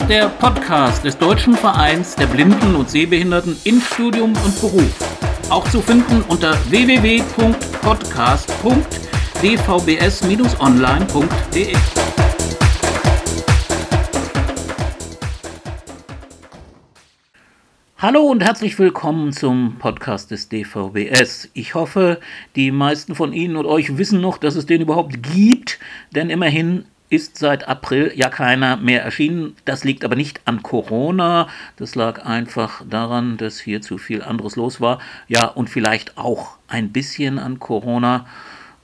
ist der Podcast des Deutschen Vereins der Blinden und Sehbehinderten in Studium und Beruf. Auch zu finden unter www.podcast.dvbs-online.de. Hallo und herzlich willkommen zum Podcast des DVBS. Ich hoffe, die meisten von Ihnen und euch wissen noch, dass es den überhaupt gibt, denn immerhin ist seit April ja keiner mehr erschienen. Das liegt aber nicht an Corona, das lag einfach daran, dass hier zu viel anderes los war. Ja, und vielleicht auch ein bisschen an Corona.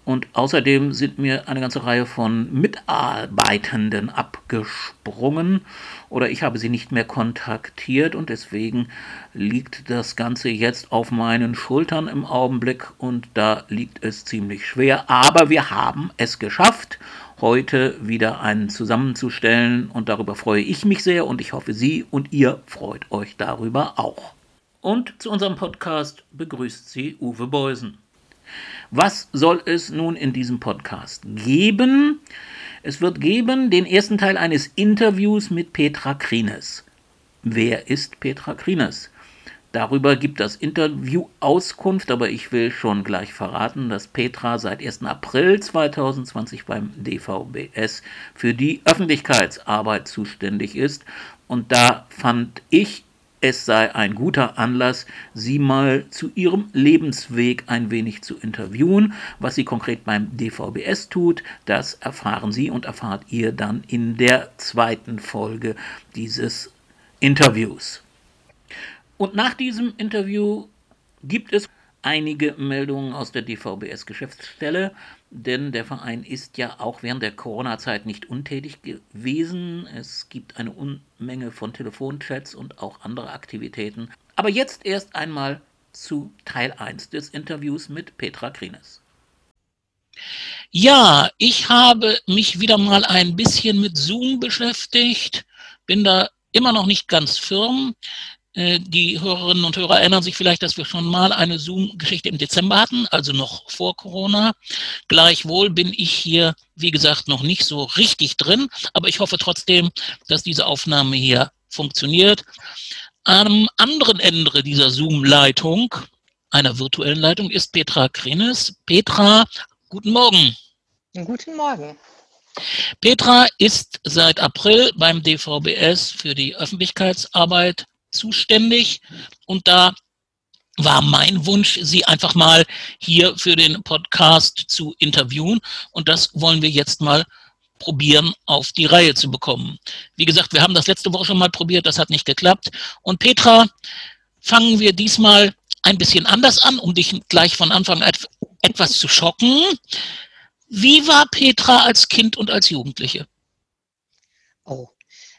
Und außerdem sind mir eine ganze Reihe von Mitarbeitenden abgesprungen oder ich habe sie nicht mehr kontaktiert und deswegen liegt das Ganze jetzt auf meinen Schultern im Augenblick und da liegt es ziemlich schwer. Aber wir haben es geschafft, heute wieder einen zusammenzustellen und darüber freue ich mich sehr und ich hoffe, Sie und ihr freut euch darüber auch. Und zu unserem Podcast begrüßt Sie Uwe Beusen. Was soll es nun in diesem Podcast geben? Es wird geben den ersten Teil eines Interviews mit Petra Krines. Wer ist Petra Krines? Darüber gibt das Interview Auskunft, aber ich will schon gleich verraten, dass Petra seit 1. April 2020 beim DVBS für die Öffentlichkeitsarbeit zuständig ist. Und da fand ich es sei ein guter Anlass, Sie mal zu Ihrem Lebensweg ein wenig zu interviewen. Was sie konkret beim DVBS tut, das erfahren Sie und erfahrt ihr dann in der zweiten Folge dieses Interviews. Und nach diesem Interview gibt es einige Meldungen aus der DVBS-Geschäftsstelle, denn der Verein ist ja auch während der Corona-Zeit nicht untätig gewesen. Es gibt eine Unmenge von Telefonchats und auch andere Aktivitäten. Aber jetzt erst einmal zu Teil 1 des Interviews mit Petra Krines. Ja, ich habe mich wieder mal ein bisschen mit Zoom beschäftigt, bin da immer noch nicht ganz firm. Äh, die Hörerinnen und Hörer erinnern sich vielleicht, dass wir schon mal eine Zoom-Geschichte im Dezember hatten, also noch vor Corona. Gleichwohl bin ich hier, wie gesagt, noch nicht so richtig drin, aber ich hoffe trotzdem, dass diese Aufnahme hier funktioniert. Am anderen Ende dieser Zoom-Leitung, einer virtuellen Leitung, ist Petra Krenes. Petra, guten Morgen. Guten Morgen. Petra ist seit April beim DVBS für die Öffentlichkeitsarbeit zuständig und da war mein Wunsch, Sie einfach mal hier für den Podcast zu interviewen und das wollen wir jetzt mal probieren auf die Reihe zu bekommen. Wie gesagt, wir haben das letzte Woche schon mal probiert, das hat nicht geklappt. Und Petra, fangen wir diesmal ein bisschen anders an, um dich gleich von Anfang an etwas zu schocken. Wie war Petra als Kind und als Jugendliche? Oh,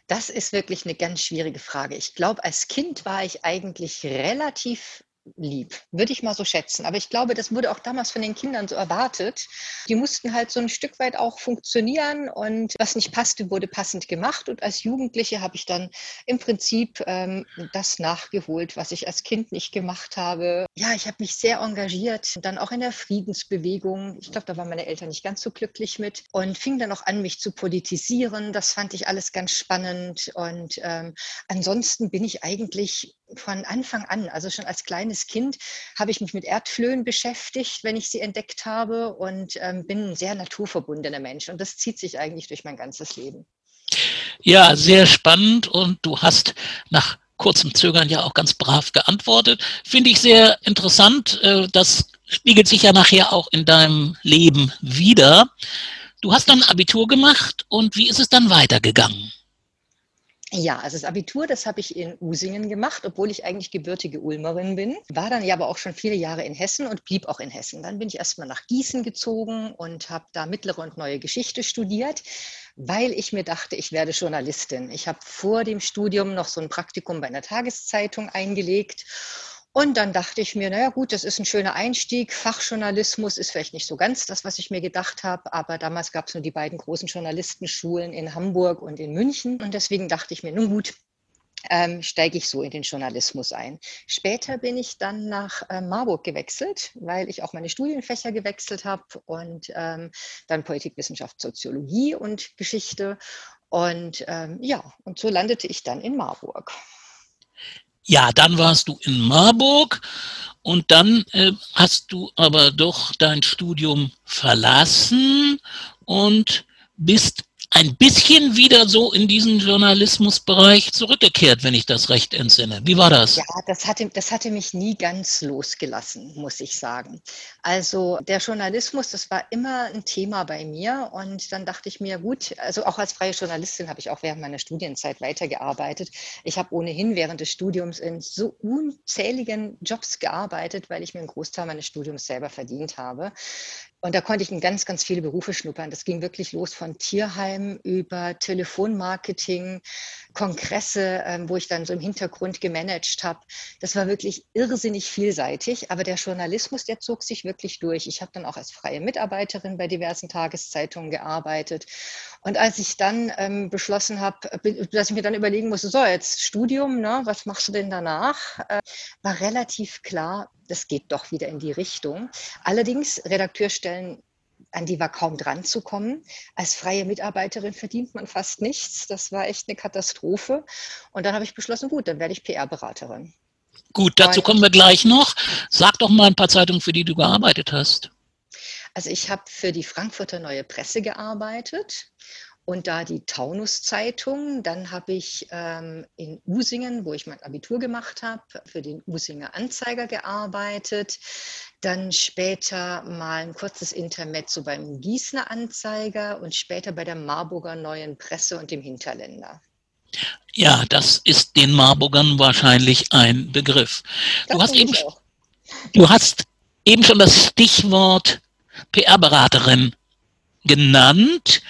das ist wirklich eine ganz schwierige Frage. Ich glaube, als Kind war ich eigentlich relativ lieb, würde ich mal so schätzen. Aber ich glaube, das wurde auch damals von den Kindern so erwartet. Die mussten halt so ein Stück weit auch funktionieren und was nicht passte, wurde passend gemacht. Und als Jugendliche habe ich dann im Prinzip ähm, das nachgeholt, was ich als Kind nicht gemacht habe. Ja, ich habe mich sehr engagiert, dann auch in der Friedensbewegung. Ich glaube, da waren meine Eltern nicht ganz so glücklich mit und fing dann auch an, mich zu politisieren. Das fand ich alles ganz spannend. Und ähm, ansonsten bin ich eigentlich von Anfang an, also schon als kleines Kind, habe ich mich mit Erdflöhen beschäftigt, wenn ich sie entdeckt habe und ähm, bin ein sehr naturverbundener Mensch. Und das zieht sich eigentlich durch mein ganzes Leben. Ja, sehr spannend und du hast nach kurzem Zögern ja auch ganz brav geantwortet. Finde ich sehr interessant. Äh, das spiegelt sich ja nachher auch in deinem Leben wieder. Du hast dann Abitur gemacht und wie ist es dann weitergegangen? Ja, also das Abitur, das habe ich in Usingen gemacht, obwohl ich eigentlich gebürtige Ulmerin bin. War dann ja aber auch schon viele Jahre in Hessen und blieb auch in Hessen. Dann bin ich erstmal nach Gießen gezogen und habe da mittlere und neue Geschichte studiert, weil ich mir dachte, ich werde Journalistin. Ich habe vor dem Studium noch so ein Praktikum bei einer Tageszeitung eingelegt Und dann dachte ich mir, naja gut, das ist ein schöner Einstieg. Fachjournalismus ist vielleicht nicht so ganz das, was ich mir gedacht habe, aber damals gab es nur die beiden großen Journalistenschulen in Hamburg und in München. Und deswegen dachte ich mir, nun gut, ähm, steige ich so in den Journalismus ein. Später bin ich dann nach äh, Marburg gewechselt, weil ich auch meine Studienfächer gewechselt habe und ähm, dann Politikwissenschaft, Soziologie und Geschichte. Und ähm, ja, und so landete ich dann in Marburg. Ja, dann warst du in Marburg und dann äh, hast du aber doch dein Studium verlassen und bist ein bisschen wieder so in diesen Journalismusbereich zurückgekehrt, wenn ich das recht entsinne. Wie war das? Ja, das hatte, das hatte mich nie ganz losgelassen, muss ich sagen. Also der Journalismus, das war immer ein Thema bei mir und dann dachte ich mir, gut, also auch als freie Journalistin habe ich auch während meiner Studienzeit weitergearbeitet. Ich habe ohnehin während des Studiums in so unzähligen Jobs gearbeitet, weil ich mir einen Großteil meines Studiums selber verdient habe. Und da konnte ich in ganz, ganz viele Berufe schnuppern. Das ging wirklich los von Tierheim über Telefonmarketing, Kongresse, ähm, wo ich dann so im Hintergrund gemanagt habe. Das war wirklich irrsinnig vielseitig. Aber der Journalismus, der zog sich wirklich durch. Ich habe dann auch als freie Mitarbeiterin bei diversen Tageszeitungen gearbeitet. Und als ich dann ähm, beschlossen habe, dass ich mir dann überlegen musste, so jetzt Studium, ne, was machst du denn danach, äh, war relativ klar, das geht doch wieder in die Richtung. Allerdings, Redakteurstellen, an die war kaum dran zu kommen. Als freie Mitarbeiterin verdient man fast nichts. Das war echt eine Katastrophe. Und dann habe ich beschlossen, gut, dann werde ich PR-Beraterin. Gut, dazu kommen wir gleich noch. Sag doch mal ein paar Zeitungen, für die du gearbeitet hast. Also ich habe für die Frankfurter Neue Presse gearbeitet und da die Taunus-Zeitung. Dann habe ich ähm, in Usingen, wo ich mein Abitur gemacht habe, für den Usinger Anzeiger gearbeitet. Dann später mal ein kurzes Intermezzo beim Gießener Anzeiger und später bei der Marburger Neuen Presse und dem Hinterländer. Ja, das ist den Marburgern wahrscheinlich ein Begriff. du hast, eben, du hast eben schon das Stichwort PR-Beraterin genannt.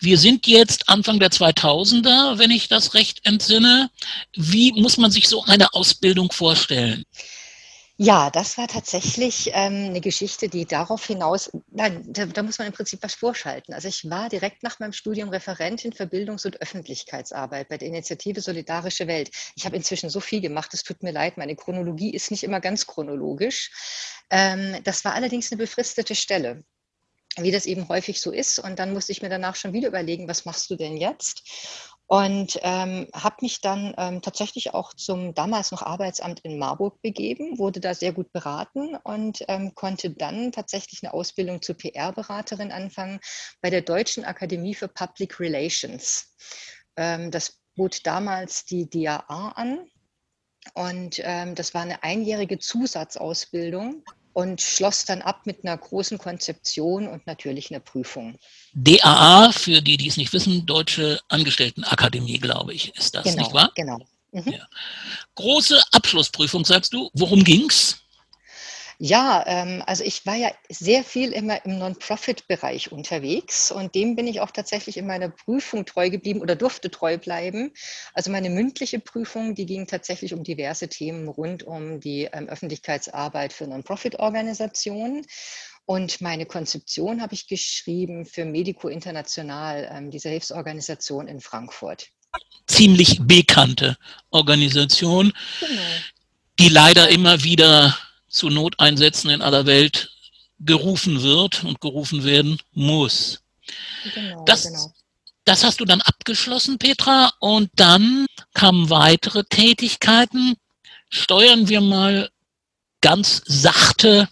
Wir sind jetzt Anfang der 2000er, wenn ich das recht entsinne. Wie muss man sich so eine Ausbildung vorstellen? Ja, das war tatsächlich ähm, eine Geschichte, die darauf hinaus, nein, da, da, muss man im Prinzip was vorschalten. Also ich war direkt nach meinem Studium Referentin für Bildungs- und Öffentlichkeitsarbeit bei der Initiative Solidarische Welt. Ich habe inzwischen so viel gemacht, es tut mir leid, meine Chronologie ist nicht immer ganz chronologisch. Ähm, das war allerdings eine befristete Stelle wie das eben häufig so ist. Und dann musste ich mir danach schon wieder überlegen, was machst du denn jetzt? Und ähm, habe mich dann ähm, tatsächlich auch zum damals noch Arbeitsamt in Marburg begeben, wurde da sehr gut beraten und ähm, konnte dann tatsächlich eine Ausbildung zur PR-Beraterin anfangen bei der Deutschen Akademie für Public Relations. Ähm, das bot damals die DAA an und ähm, das war eine einjährige Zusatzausbildung und schloss dann ab mit einer großen Konzeption und natürlich einer Prüfung. DAA, für die, die es nicht wissen, Deutsche Angestelltenakademie, glaube ich, ist das, genau, nicht wahr? Genau. Mhm. Ja. Große Abschlussprüfung, sagst du. Worum ging's? Ja, ähm, also ich war ja sehr viel immer im Non-Profit-Bereich unterwegs und dem bin ich auch tatsächlich in meiner Prüfung treu geblieben oder durfte treu bleiben. Also meine mündliche Prüfung, die ging tatsächlich um diverse Themen rund um die ähm, Öffentlichkeitsarbeit für Non-Profit-Organisationen. Und meine Konzeption habe ich geschrieben für Medico International, ähm, diese Hilfsorganisation in Frankfurt. Ziemlich bekannte Organisation, genau. die leider immer wieder zu Noteinsätzen in aller Welt gerufen wird und gerufen werden muss. Genau, das, genau. das hast du dann abgeschlossen, Petra, und dann kamen weitere Tätigkeiten. Steuern wir mal ganz sachte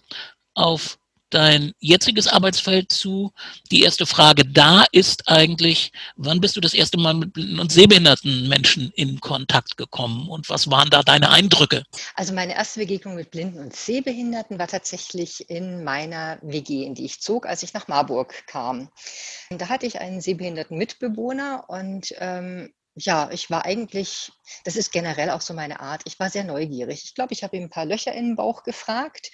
auf dein jetziges Arbeitsfeld zu. Die erste Frage da ist eigentlich, wann bist du das erste Mal mit blinden und sehbehinderten Menschen in Kontakt gekommen und was waren da deine Eindrücke? Also meine erste Begegnung mit blinden und sehbehinderten war tatsächlich in meiner WG, in die ich zog, als ich nach Marburg kam. Da hatte ich einen sehbehinderten Mitbewohner und ähm, ja, ich war eigentlich, das ist generell auch so meine Art, ich war sehr neugierig. Ich glaube, ich habe ihm ein paar Löcher in den Bauch gefragt,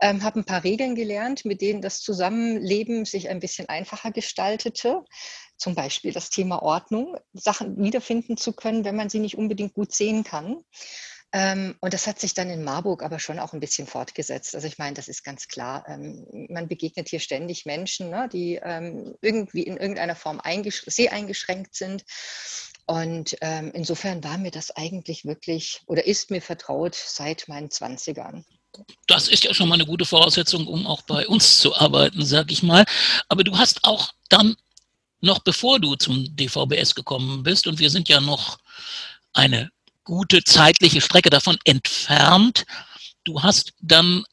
ähm, habe ein paar Regeln gelernt, mit denen das Zusammenleben sich ein bisschen einfacher gestaltete. Zum Beispiel das Thema Ordnung, Sachen wiederfinden zu können, wenn man sie nicht unbedingt gut sehen kann. Ähm, und das hat sich dann in Marburg aber schon auch ein bisschen fortgesetzt. Also ich meine, das ist ganz klar. Ähm, man begegnet hier ständig Menschen, ne, die ähm, irgendwie in irgendeiner Form eingesch sehr eingeschränkt sind. Und ähm, insofern war mir das eigentlich wirklich oder ist mir vertraut seit meinen 20ern. Das ist ja schon mal eine gute Voraussetzung, um auch bei uns zu arbeiten, sag ich mal. Aber du hast auch dann, noch bevor du zum DVBS gekommen bist, und wir sind ja noch eine gute zeitliche Strecke davon entfernt. Du hast dann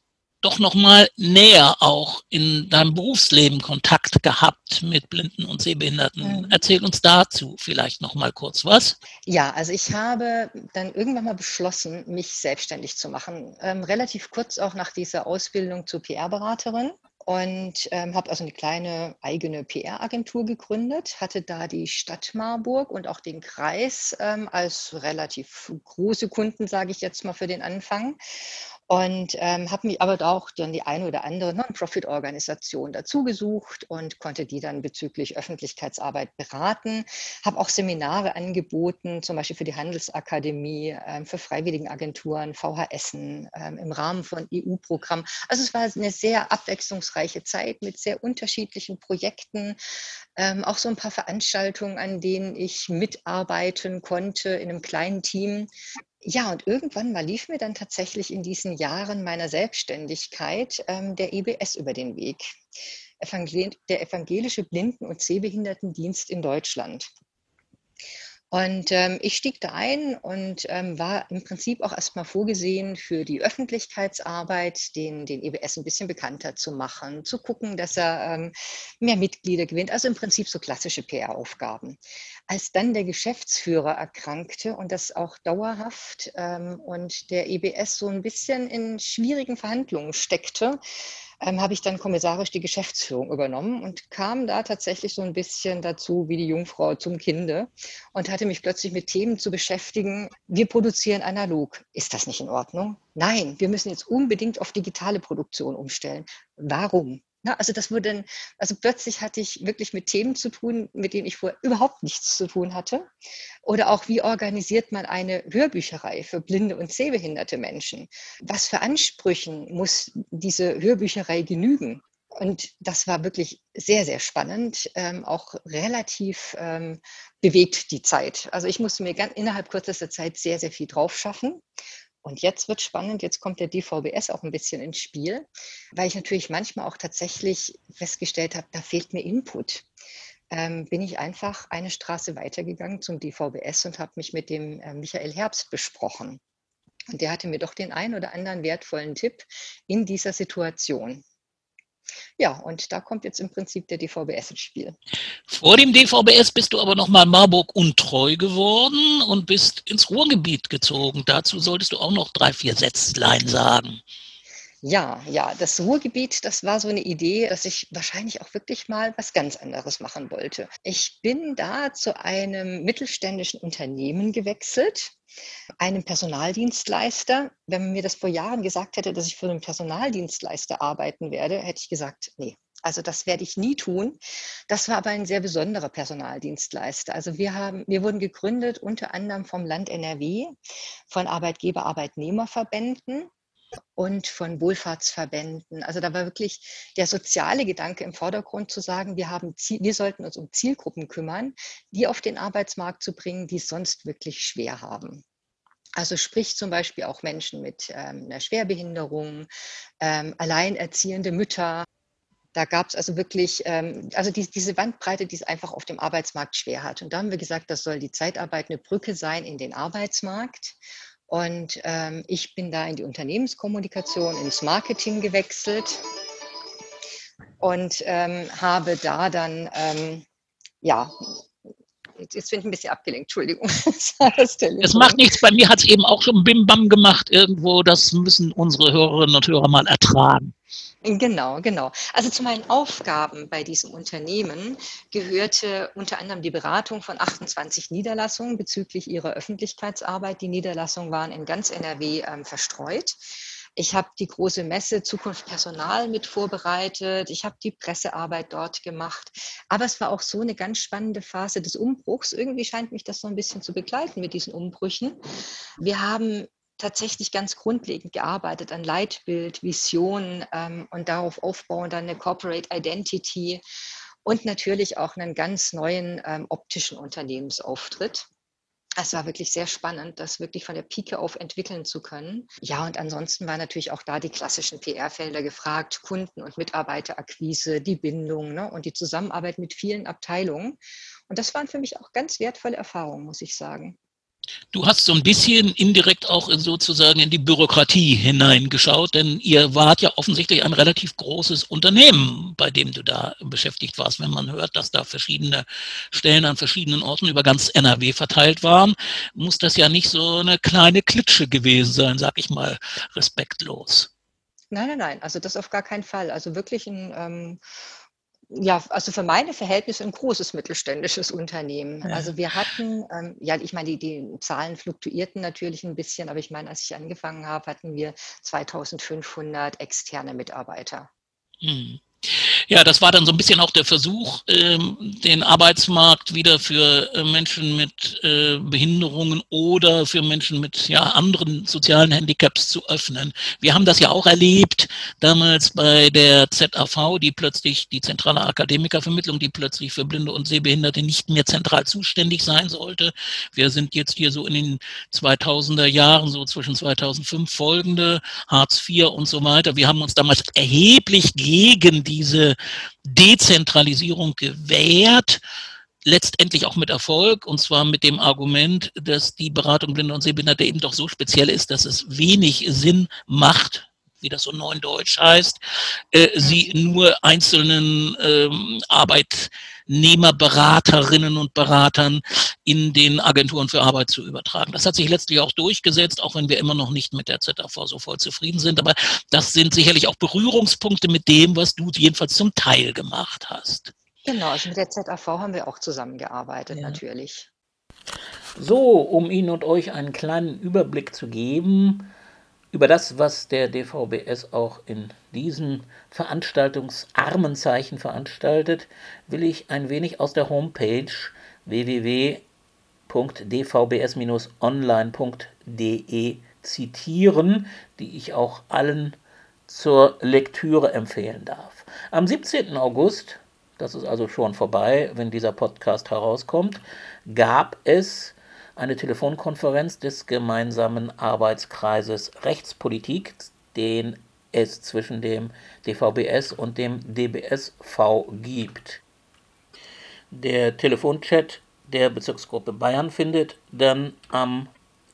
doch noch mal näher auch in deinem Berufsleben Kontakt gehabt mit Blinden und Sehbehinderten. Mhm. Erzähl uns dazu vielleicht noch mal kurz was. Ja, also ich habe dann irgendwann mal beschlossen, mich selbstständig zu machen. Ähm, relativ kurz auch nach dieser Ausbildung zur PR-Beraterin und ähm, habe also eine kleine eigene PR-Agentur gegründet, hatte da die Stadt Marburg und auch den Kreis ähm, als relativ große Kunden, sage ich jetzt mal für den Anfang und ähm, habe mir aber auch dann die eine oder andere Non-Profit-Organisation dazu gesucht und konnte die dann bezüglich Öffentlichkeitsarbeit beraten. Habe auch Seminare angeboten, zum Beispiel für die Handelsakademie, ähm, für Freiwilligenagenturen, VHS ähm, im Rahmen von EU-Programmen. Also es war eine sehr abwechslungsreiche Zeit mit sehr unterschiedlichen Projekten, ähm, auch so ein paar Veranstaltungen, an denen ich mitarbeiten konnte in einem kleinen Team. Ja, und irgendwann mal lief mir dann tatsächlich in diesen Jahren meiner Selbstständigkeit ähm, der EBS über den Weg. Evangel der Evangelische Blinden- und Sehbehindertendienst in Deutschland. Und ähm, ich stieg da ein und ähm, war im Prinzip auch erstmal vorgesehen für die Öffentlichkeitsarbeit, den, den EBS ein bisschen bekannter zu machen, zu gucken, dass er ähm, mehr Mitglieder gewinnt. Also im Prinzip so klassische PR-Aufgaben. Als dann der Geschäftsführer erkrankte und das auch dauerhaft ähm, und der EBS so ein bisschen in schwierigen Verhandlungen steckte, ähm, habe ich dann kommissarisch die Geschäftsführung übernommen und kam da tatsächlich so ein bisschen dazu wie die Jungfrau zum Kinde und hatte mich plötzlich mit Themen zu beschäftigen. Wir produzieren analog. Ist das nicht in Ordnung? Nein, wir müssen jetzt unbedingt auf digitale Produktion umstellen. Warum? Na, also das wurde also plötzlich hatte ich wirklich mit Themen zu tun, mit denen ich vorher überhaupt nichts zu tun hatte. Oder auch, wie organisiert man eine Hörbücherei für blinde und sehbehinderte Menschen? Was für Ansprüchen muss diese Hörbücherei genügen? Und das war wirklich sehr, sehr spannend, ähm, auch relativ ähm, bewegt die Zeit. Also ich musste mir ganz, innerhalb kürzester Zeit sehr, sehr viel drauf schaffen. Und jetzt wird spannend, jetzt kommt der DVBS auch ein bisschen ins Spiel, weil ich natürlich manchmal auch tatsächlich festgestellt habe, da fehlt mir Input. Ähm, bin ich einfach eine Straße weitergegangen zum DVBS und habe mich mit dem äh, Michael Herbst besprochen. Und der hatte mir doch den einen oder anderen wertvollen Tipp in dieser Situation. Ja, und da kommt jetzt im Prinzip der DVBS ins Spiel. Vor dem DVBS bist du aber nochmal Marburg untreu geworden und bist ins Ruhrgebiet gezogen. Dazu solltest du auch noch drei, vier Sätzlein sagen. Ja, ja, das Ruhrgebiet, das war so eine Idee, dass ich wahrscheinlich auch wirklich mal was ganz anderes machen wollte. Ich bin da zu einem mittelständischen Unternehmen gewechselt, einem Personaldienstleister. Wenn man mir das vor Jahren gesagt hätte, dass ich für einen Personaldienstleister arbeiten werde, hätte ich gesagt, nee, also das werde ich nie tun. Das war aber ein sehr besonderer Personaldienstleister. Also wir haben, wir wurden gegründet unter anderem vom Land NRW, von Arbeitgeber-Arbeitnehmerverbänden und von Wohlfahrtsverbänden. Also da war wirklich der soziale Gedanke im Vordergrund zu sagen, wir, haben Ziel, wir sollten uns um Zielgruppen kümmern, die auf den Arbeitsmarkt zu bringen, die es sonst wirklich schwer haben. Also sprich zum Beispiel auch Menschen mit ähm, einer Schwerbehinderung, ähm, alleinerziehende Mütter. Da gab es also wirklich, ähm, also die, diese Bandbreite, die es einfach auf dem Arbeitsmarkt schwer hat. Und da haben wir gesagt, das soll die Zeitarbeit eine Brücke sein in den Arbeitsmarkt. Und ähm, ich bin da in die Unternehmenskommunikation, ins Marketing gewechselt und ähm, habe da dann, ähm, ja, jetzt bin ich ein bisschen abgelenkt, Entschuldigung. Das, das macht nichts, bei mir hat es eben auch schon Bim-Bam gemacht irgendwo, das müssen unsere Hörerinnen und Hörer mal ertragen. Genau, genau. Also zu meinen Aufgaben bei diesem Unternehmen gehörte unter anderem die Beratung von 28 Niederlassungen bezüglich ihrer Öffentlichkeitsarbeit. Die Niederlassungen waren in ganz NRW ähm, verstreut. Ich habe die große Messe Zukunft Personal mit vorbereitet. Ich habe die Pressearbeit dort gemacht. Aber es war auch so eine ganz spannende Phase des Umbruchs. Irgendwie scheint mich das so ein bisschen zu begleiten mit diesen Umbrüchen. Wir haben tatsächlich ganz grundlegend gearbeitet an Leitbild, Vision ähm, und darauf aufbauen dann eine Corporate Identity und natürlich auch einen ganz neuen ähm, optischen Unternehmensauftritt. Es war wirklich sehr spannend, das wirklich von der Pike auf entwickeln zu können. Ja, und ansonsten waren natürlich auch da die klassischen PR-Felder gefragt, Kunden- und Mitarbeiterakquise, die Bindung ne, und die Zusammenarbeit mit vielen Abteilungen. Und das waren für mich auch ganz wertvolle Erfahrungen, muss ich sagen. Du hast so ein bisschen indirekt auch in sozusagen in die Bürokratie hineingeschaut, denn ihr wart ja offensichtlich ein relativ großes Unternehmen, bei dem du da beschäftigt warst. Wenn man hört, dass da verschiedene Stellen an verschiedenen Orten über ganz NRW verteilt waren, muss das ja nicht so eine kleine Klitsche gewesen sein, sag ich mal respektlos. Nein, nein, nein, also das auf gar keinen Fall. Also wirklich ein ähm ja, also für meine Verhältnisse ein großes mittelständisches Unternehmen. Ja. Also wir hatten, ähm, ja, ich meine, die, die Zahlen fluktuierten natürlich ein bisschen, aber ich meine, als ich angefangen habe, hatten wir 2500 externe Mitarbeiter. Hm. Ja, das war dann so ein bisschen auch der Versuch, ähm, den Arbeitsmarkt wieder für äh, Menschen mit äh, Behinderungen oder für Menschen mit ja, anderen sozialen Handicaps zu öffnen. Wir haben das ja auch erlebt, damals bei der ZAV, die plötzlich, die Zentrale Akademikervermittlung, die plötzlich für Blinde und Sehbehinderte nicht mehr zentral zuständig sein sollte. Wir sind jetzt hier so in den 2000er Jahren, so zwischen 2005 folgende, Hartz IV und so weiter. Wir haben uns damals erheblich gegen diese Dezentralisierung gewährt, letztendlich auch mit Erfolg, und zwar mit dem Argument, dass die Beratung Blinder und Sehbehinderte eben doch so speziell ist, dass es wenig Sinn macht, wie das so neudeutsch heißt, äh, sie nur einzelnen ähm, Arbeitnehmerberaterinnen und Beratern in den Agenturen für Arbeit zu übertragen. Das hat sich letztlich auch durchgesetzt, auch wenn wir immer noch nicht mit der ZAV so voll zufrieden sind. Aber das sind sicherlich auch Berührungspunkte mit dem, was du jedenfalls zum Teil gemacht hast. Genau, also mit der ZAV haben wir auch zusammengearbeitet, ja. natürlich. So, um Ihnen und euch einen kleinen Überblick zu geben, über das, was der DVBS auch in diesen veranstaltungsarmen Zeichen veranstaltet, will ich ein wenig aus der Homepage www.dvbs-online.de zitieren, die ich auch allen zur Lektüre empfehlen darf. Am 17. August, das ist also schon vorbei, wenn dieser Podcast herauskommt, gab es eine Telefonkonferenz des gemeinsamen Arbeitskreises Rechtspolitik, den es zwischen dem DVBS und dem DBSV gibt. Der Telefonchat der Bezirksgruppe Bayern findet dann am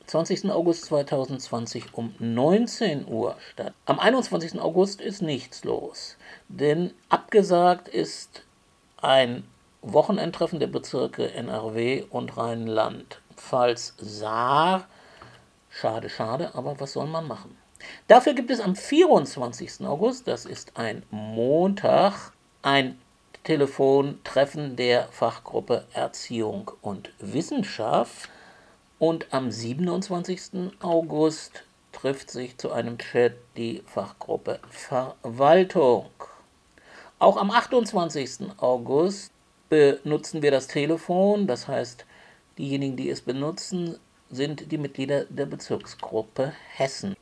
20. August 2020 um 19 Uhr statt. Am 21. August ist nichts los, denn abgesagt ist ein Wochenendtreffen der Bezirke NRW und Rheinland Pfalz Saar. Schade, schade, aber was soll man machen? Dafür gibt es am 24. August, das ist ein Montag, ein Telefontreffen der Fachgruppe Erziehung und Wissenschaft. Und am 27. August trifft sich zu einem Chat die Fachgruppe Verwaltung. Auch am 28. August benutzen wir das Telefon, das heißt Diejenigen, die es benutzen, sind die Mitglieder der Bezirksgruppe Hessen.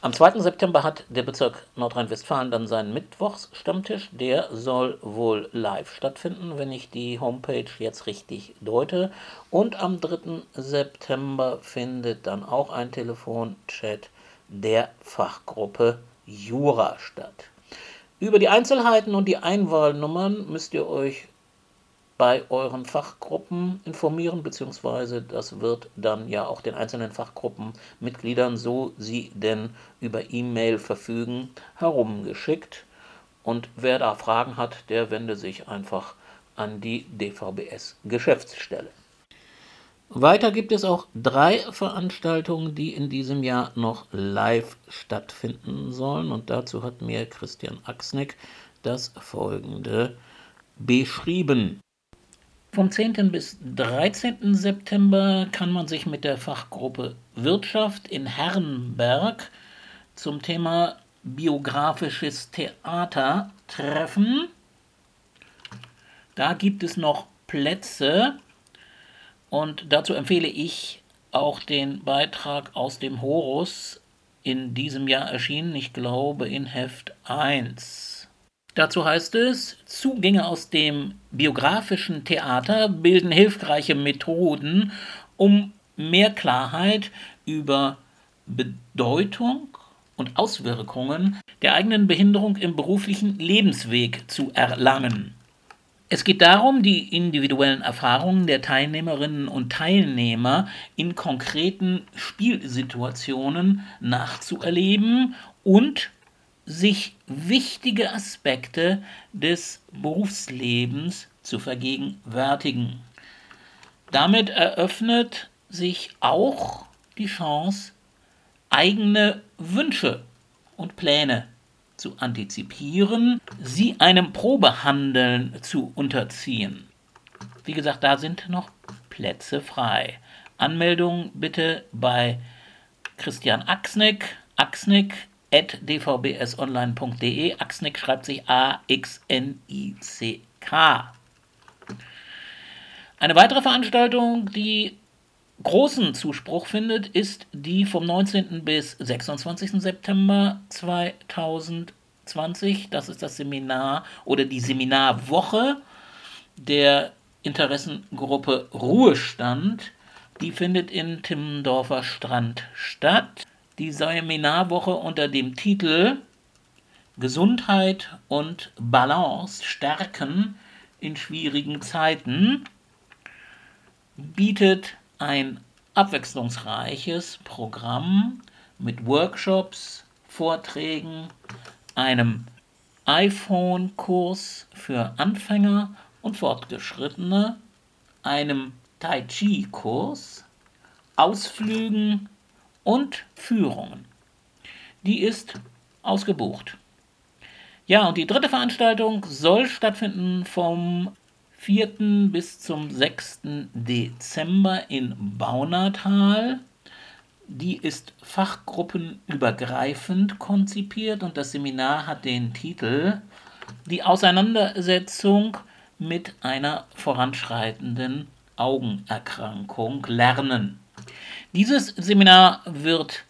Am 2. September hat der Bezirk Nordrhein-Westfalen dann seinen Mittwochsstammtisch. Der soll wohl live stattfinden, wenn ich die Homepage jetzt richtig deute. Und am 3. September findet dann auch ein Telefonchat der Fachgruppe Jura statt. Über die Einzelheiten und die Einwahlnummern müsst ihr euch bei euren Fachgruppen informieren, beziehungsweise das wird dann ja auch den einzelnen Fachgruppenmitgliedern, so sie denn über E-Mail verfügen, herumgeschickt. Und wer da Fragen hat, der wende sich einfach an die DVBS Geschäftsstelle. Weiter gibt es auch drei Veranstaltungen, die in diesem Jahr noch live stattfinden sollen. Und dazu hat mir Christian Axnick das folgende beschrieben. Vom 10. bis 13. September kann man sich mit der Fachgruppe Wirtschaft in Herrenberg zum Thema biografisches Theater treffen. Da gibt es noch Plätze und dazu empfehle ich auch den Beitrag aus dem Horus in diesem Jahr erschienen, ich glaube in Heft 1. Dazu heißt es, Zugänge aus dem biografischen Theater bilden hilfreiche Methoden, um mehr Klarheit über Bedeutung und Auswirkungen der eigenen Behinderung im beruflichen Lebensweg zu erlangen. Es geht darum, die individuellen Erfahrungen der Teilnehmerinnen und Teilnehmer in konkreten Spielsituationen nachzuerleben und sich wichtige Aspekte des Berufslebens zu vergegenwärtigen. Damit eröffnet sich auch die Chance, eigene Wünsche und Pläne zu antizipieren, sie einem Probehandeln zu unterziehen. Wie gesagt, da sind noch Plätze frei. Anmeldung bitte bei Christian Axnick, axnick dvbsonline.de. Axnick schreibt sich A-X-N-I-C-K. Eine weitere Veranstaltung, die großen Zuspruch findet, ist die vom 19. bis 26. September 2020. Das ist das Seminar oder die Seminarwoche der Interessengruppe Ruhestand. Die findet in Timmendorfer Strand statt. Die Seminarwoche unter dem Titel Gesundheit und Balance stärken in schwierigen Zeiten bietet ein abwechslungsreiches Programm mit Workshops, Vorträgen, einem iPhone-Kurs für Anfänger und Fortgeschrittene, einem Tai Chi-Kurs, Ausflügen und Führungen. Die ist ausgebucht. Ja, und die dritte Veranstaltung soll stattfinden vom 4. bis zum 6. Dezember in Baunatal. Die ist fachgruppenübergreifend konzipiert und das Seminar hat den Titel Die Auseinandersetzung mit einer voranschreitenden Augenerkrankung lernen. Dieses Seminar wird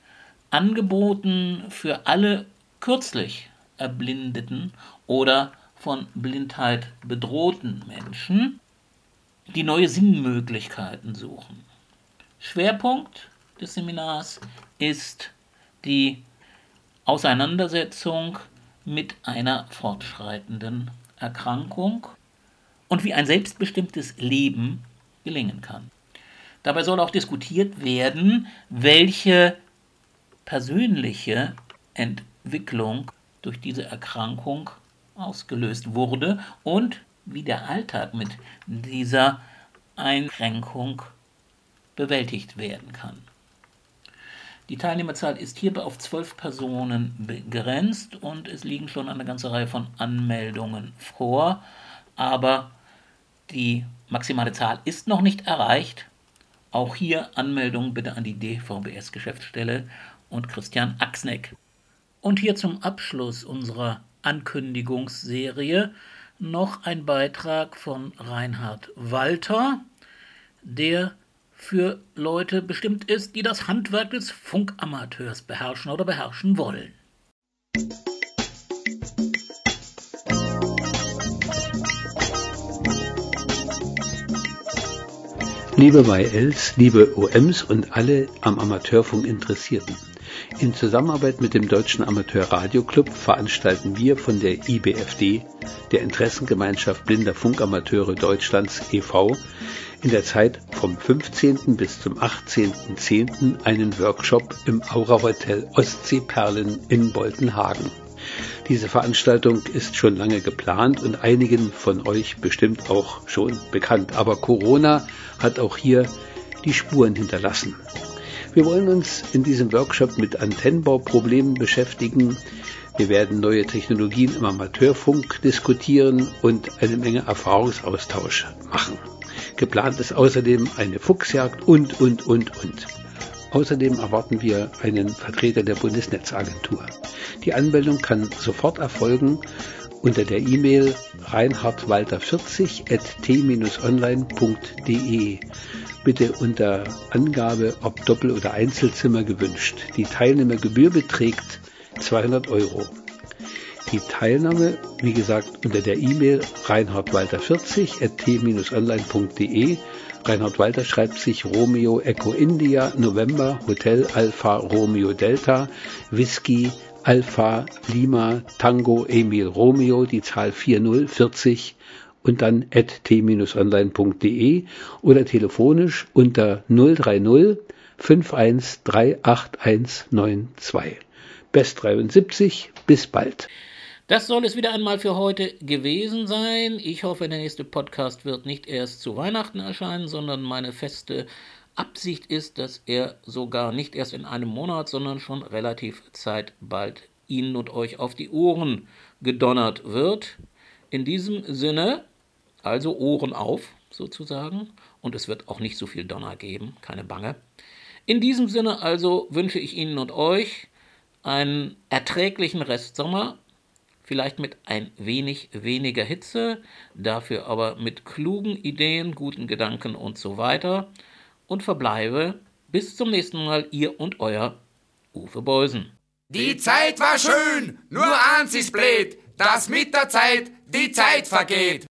angeboten für alle kürzlich Erblindeten oder von Blindheit bedrohten Menschen, die neue Sinnmöglichkeiten suchen. Schwerpunkt des Seminars ist die Auseinandersetzung mit einer fortschreitenden Erkrankung und wie ein selbstbestimmtes Leben gelingen kann. Dabei soll auch diskutiert werden, welche persönliche Entwicklung durch diese Erkrankung ausgelöst wurde und wie der Alltag mit dieser Einschränkung bewältigt werden kann. Die Teilnehmerzahl ist hierbei auf zwölf Personen begrenzt und es liegen schon eine ganze Reihe von Anmeldungen vor, aber die maximale Zahl ist noch nicht erreicht. Auch hier Anmeldung bitte an die DVBS Geschäftsstelle und Christian Axneck. Und hier zum Abschluss unserer Ankündigungsserie noch ein Beitrag von Reinhard Walter, der für Leute bestimmt ist, die das Handwerk des Funkamateurs beherrschen oder beherrschen wollen. Liebe YLs, liebe OMs und alle am Amateurfunk Interessierten. In Zusammenarbeit mit dem Deutschen Amateur-Radio-Club veranstalten wir von der IBFD, der Interessengemeinschaft Blinder Funkamateure Deutschlands e.V., in der Zeit vom 15. bis zum 18.10. einen Workshop im Aura Hotel Ostseeperlen in Boltenhagen. Diese Veranstaltung ist schon lange geplant und einigen von euch bestimmt auch schon bekannt. Aber Corona hat auch hier die Spuren hinterlassen. Wir wollen uns in diesem Workshop mit Antennenbauproblemen beschäftigen. Wir werden neue Technologien im Amateurfunk diskutieren und eine Menge Erfahrungsaustausch machen. Geplant ist außerdem eine Fuchsjagd und, und, und, und. Außerdem erwarten wir einen Vertreter der Bundesnetzagentur. Die Anmeldung kann sofort erfolgen unter der E-Mail reinhardwalter40 at t-online.de bitte unter Angabe, ob Doppel- oder Einzelzimmer gewünscht. Die Teilnehmergebühr beträgt 200 Euro. Die Teilnahme, wie gesagt, unter der E-Mail reinhardwalter40 at t-online.de. Reinhard Walter schreibt sich Romeo Echo India November Hotel Alpha Romeo Delta Whisky Alpha Lima Tango Emil Romeo, die Zahl 4040 und dann at t-online.de oder telefonisch unter 030 5138192. Best 73, bis bald. Das soll es wieder einmal für heute gewesen sein. Ich hoffe, der nächste Podcast wird nicht erst zu Weihnachten erscheinen, sondern meine feste Absicht ist, dass er sogar nicht erst in einem Monat, sondern schon relativ Zeit bald Ihnen und euch auf die Ohren gedonnert wird. In diesem Sinne, also Ohren auf, sozusagen. Und es wird auch nicht so viel Donner geben, keine Bange. In diesem Sinne also wünsche ich Ihnen und euch einen erträglichen Restsommer, vielleicht mit ein wenig weniger Hitze, dafür aber mit klugen Ideen, guten Gedanken und so weiter und verbleibe bis zum nächsten Mal ihr und euer Uwe Beusen. Die Zeit war schön, nur eins ist blöd, dass mit der Zeit die Zeit vergeht.